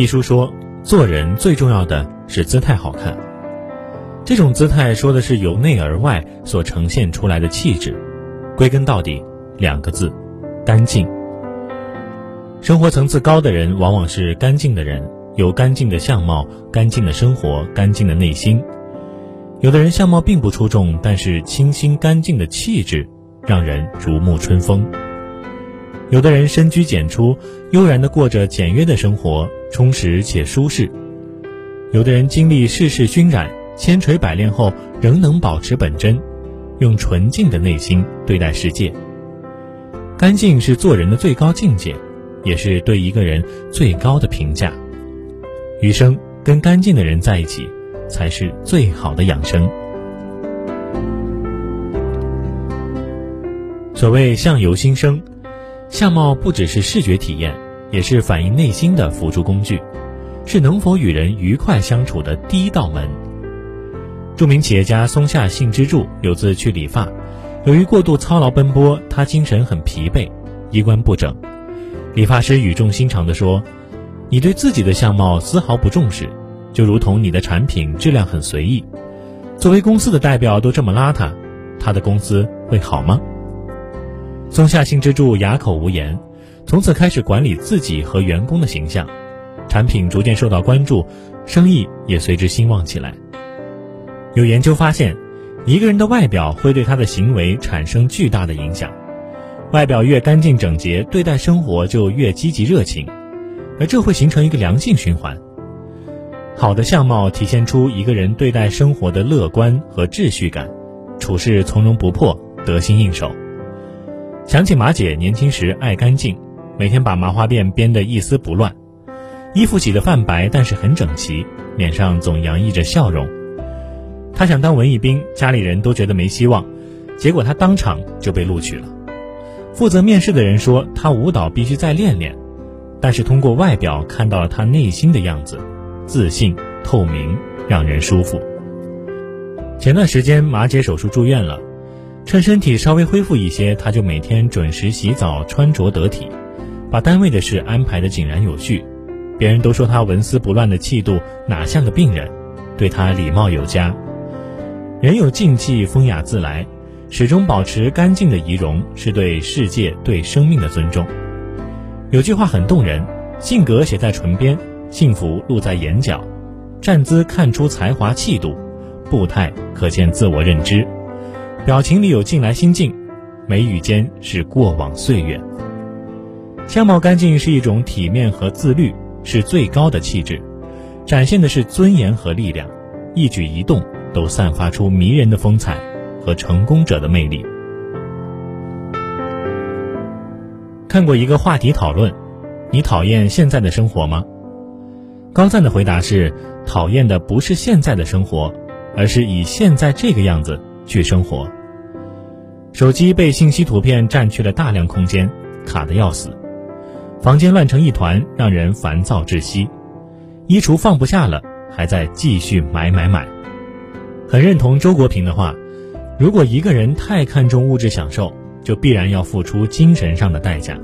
一书说，做人最重要的是姿态好看。这种姿态说的是由内而外所呈现出来的气质。归根到底，两个字：干净。生活层次高的人，往往是干净的人，有干净的相貌、干净的生活、干净的内心。有的人相貌并不出众，但是清新干净的气质，让人如沐春风。有的人深居简出，悠然地过着简约的生活，充实且舒适。有的人经历世事熏染，千锤百炼后仍能保持本真，用纯净的内心对待世界。干净是做人的最高境界，也是对一个人最高的评价。余生跟干净的人在一起。才是最好的养生。所谓相由心生，相貌不只是视觉体验，也是反映内心的辅助工具，是能否与人愉快相处的第一道门。著名企业家松下幸之助有次去理发，由于过度操劳奔波，他精神很疲惫，衣冠不整。理发师语重心长地说：“你对自己的相貌丝毫不重视。”就如同你的产品质量很随意，作为公司的代表都这么邋遢，他的公司会好吗？松下幸之助哑口无言，从此开始管理自己和员工的形象，产品逐渐受到关注，生意也随之兴旺起来。有研究发现，一个人的外表会对他的行为产生巨大的影响，外表越干净整洁，对待生活就越积极热情，而这会形成一个良性循环。好的相貌体现出一个人对待生活的乐观和秩序感，处事从容不迫，得心应手。想起马姐年轻时爱干净，每天把麻花辫编得一丝不乱，衣服洗得泛白，但是很整齐，脸上总洋溢着笑容。她想当文艺兵，家里人都觉得没希望，结果她当场就被录取了。负责面试的人说她舞蹈必须再练练，但是通过外表看到了她内心的样子。自信、透明，让人舒服。前段时间马姐手术住院了，趁身体稍微恢复一些，他就每天准时洗澡、穿着得体，把单位的事安排得井然有序。别人都说他纹丝不乱的气度哪像个病人，对他礼貌有加。人有静气，风雅自来，始终保持干净的仪容，是对世界、对生命的尊重。有句话很动人：性格写在唇边。幸福露在眼角，站姿看出才华气度，步态可见自我认知，表情里有近来心境，眉宇间是过往岁月。相貌干净是一种体面和自律，是最高的气质，展现的是尊严和力量，一举一动都散发出迷人的风采和成功者的魅力。看过一个话题讨论，你讨厌现在的生活吗？高赞的回答是：讨厌的不是现在的生活，而是以现在这个样子去生活。手机被信息图片占据了大量空间，卡得要死；房间乱成一团，让人烦躁窒息；衣橱放不下了，还在继续买买买。很认同周国平的话：如果一个人太看重物质享受，就必然要付出精神上的代价。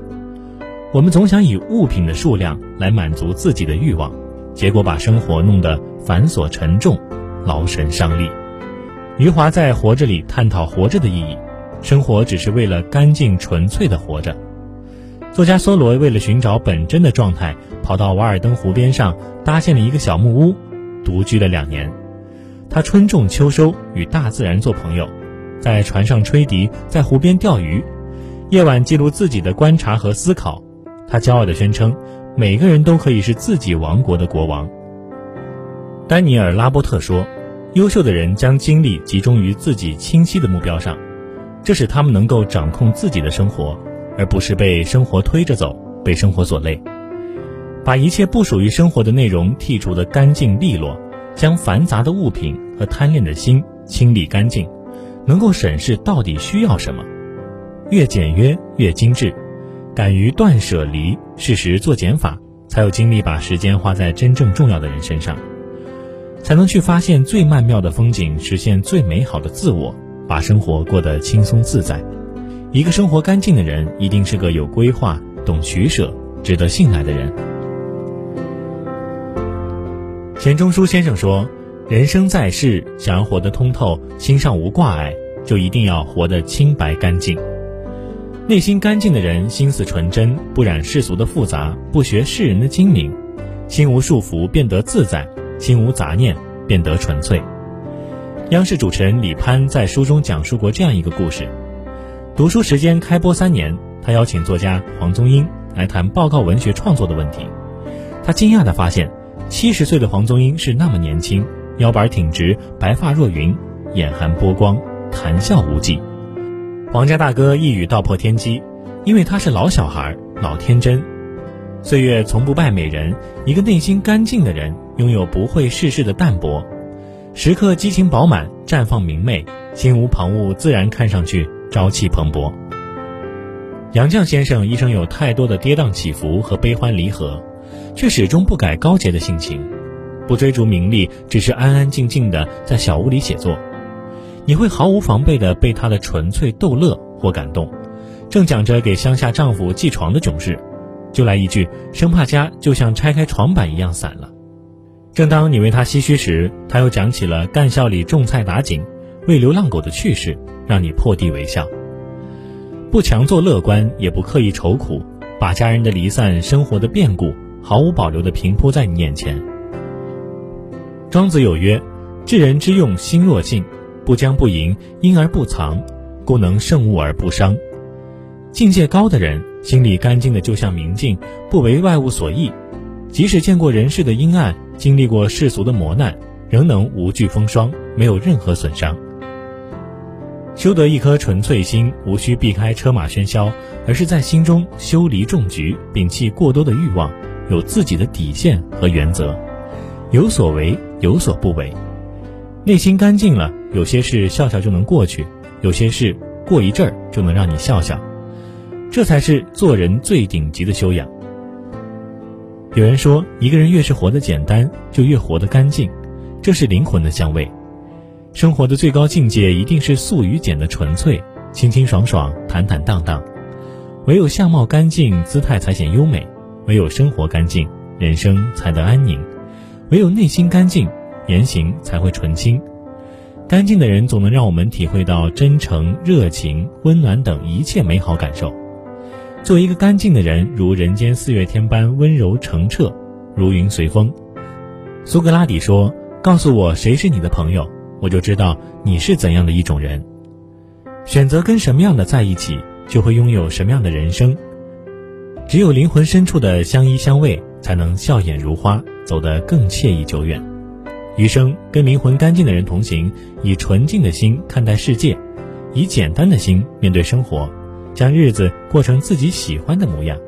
我们总想以物品的数量来满足自己的欲望。结果把生活弄得繁琐沉重，劳神伤力。余华在《活着》里探讨活着的意义：生活只是为了干净纯粹的活着。作家梭罗为了寻找本真的状态，跑到瓦尔登湖边上搭建了一个小木屋，独居了两年。他春种秋收，与大自然做朋友，在船上吹笛，在湖边钓鱼，夜晚记录自己的观察和思考。他骄傲地宣称。每个人都可以是自己王国的国王。丹尼尔·拉波特说：“优秀的人将精力集中于自己清晰的目标上，这使他们能够掌控自己的生活，而不是被生活推着走，被生活所累。把一切不属于生活的内容剔除的干净利落，将繁杂的物品和贪恋的心清理干净，能够审视到底需要什么，越简约越精致。”敢于断舍离，适时做减法，才有精力把时间花在真正重要的人身上，才能去发现最曼妙的风景，实现最美好的自我，把生活过得轻松自在。一个生活干净的人，一定是个有规划、懂取舍、值得信赖的人。钱钟书先生说：“人生在世，想要活得通透，心上无挂碍，就一定要活得清白干净。内心干净的人，心思纯真，不染世俗的复杂，不学世人的精明，心无束缚，变得自在；心无杂念，变得纯粹。”央视主持人李攀在书中讲述过这样一个故事：读书时间开播三年，他邀请作家黄宗英来谈报告文学创作的问题，他惊讶地发现。七十岁的黄宗英是那么年轻，腰板挺直，白发若云，眼含波光，谈笑无忌。黄家大哥一语道破天机，因为他是老小孩，老天真。岁月从不败美人，一个内心干净的人，拥有不会世事的淡泊，时刻激情饱满，绽放明媚，心无旁骛，自然看上去朝气蓬勃。杨绛先生一生有太多的跌宕起伏和悲欢离合。却始终不改高洁的性情，不追逐名利，只是安安静静的在小屋里写作。你会毫无防备的被他的纯粹逗乐或感动。正讲着给乡下丈夫寄床的囧事，就来一句，生怕家就像拆开床板一样散了。正当你为他唏嘘时，他又讲起了干校里种菜打井、喂流浪狗的趣事，让你破涕为笑。不强作乐观，也不刻意愁苦，把家人的离散、生活的变故。毫无保留地平铺在你眼前。庄子有曰：“治人之用，心若镜，不将不迎，因而不藏，故能胜物而不伤。”境界高的人，心里干净的就像明镜，不为外物所役。即使见过人世的阴暗，经历过世俗的磨难，仍能无惧风霜，没有任何损伤。修得一颗纯粹心，无需避开车马喧嚣，而是在心中修篱种菊，摒弃过多的欲望。有自己的底线和原则，有所为有所不为，内心干净了，有些事笑笑就能过去，有些事过一阵儿就能让你笑笑，这才是做人最顶级的修养。有人说，一个人越是活得简单，就越活得干净，这是灵魂的香味。生活的最高境界一定是素与简的纯粹，清清爽爽，坦坦荡荡，唯有相貌干净，姿态才显优美。唯有生活干净，人生才得安宁；唯有内心干净，言行才会纯清。干净的人总能让我们体会到真诚、热情、温暖等一切美好感受。做一个干净的人，如人间四月天般温柔澄澈，如云随风。苏格拉底说：“告诉我谁是你的朋友，我就知道你是怎样的一种人。选择跟什么样的在一起，就会拥有什么样的人生。”只有灵魂深处的相依相偎，才能笑眼如花，走得更惬意久远。余生跟灵魂干净的人同行，以纯净的心看待世界，以简单的心面对生活，将日子过成自己喜欢的模样。